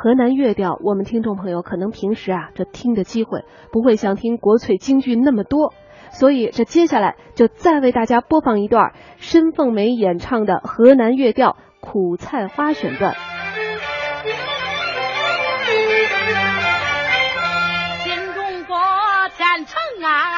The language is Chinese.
河南乐调我们听众朋友可能平时啊这听的机会不会像听国粹京剧那么多。所以这接下来就再为大家播放一段申凤梅演唱的河南乐调苦菜花选段。新中国前程啊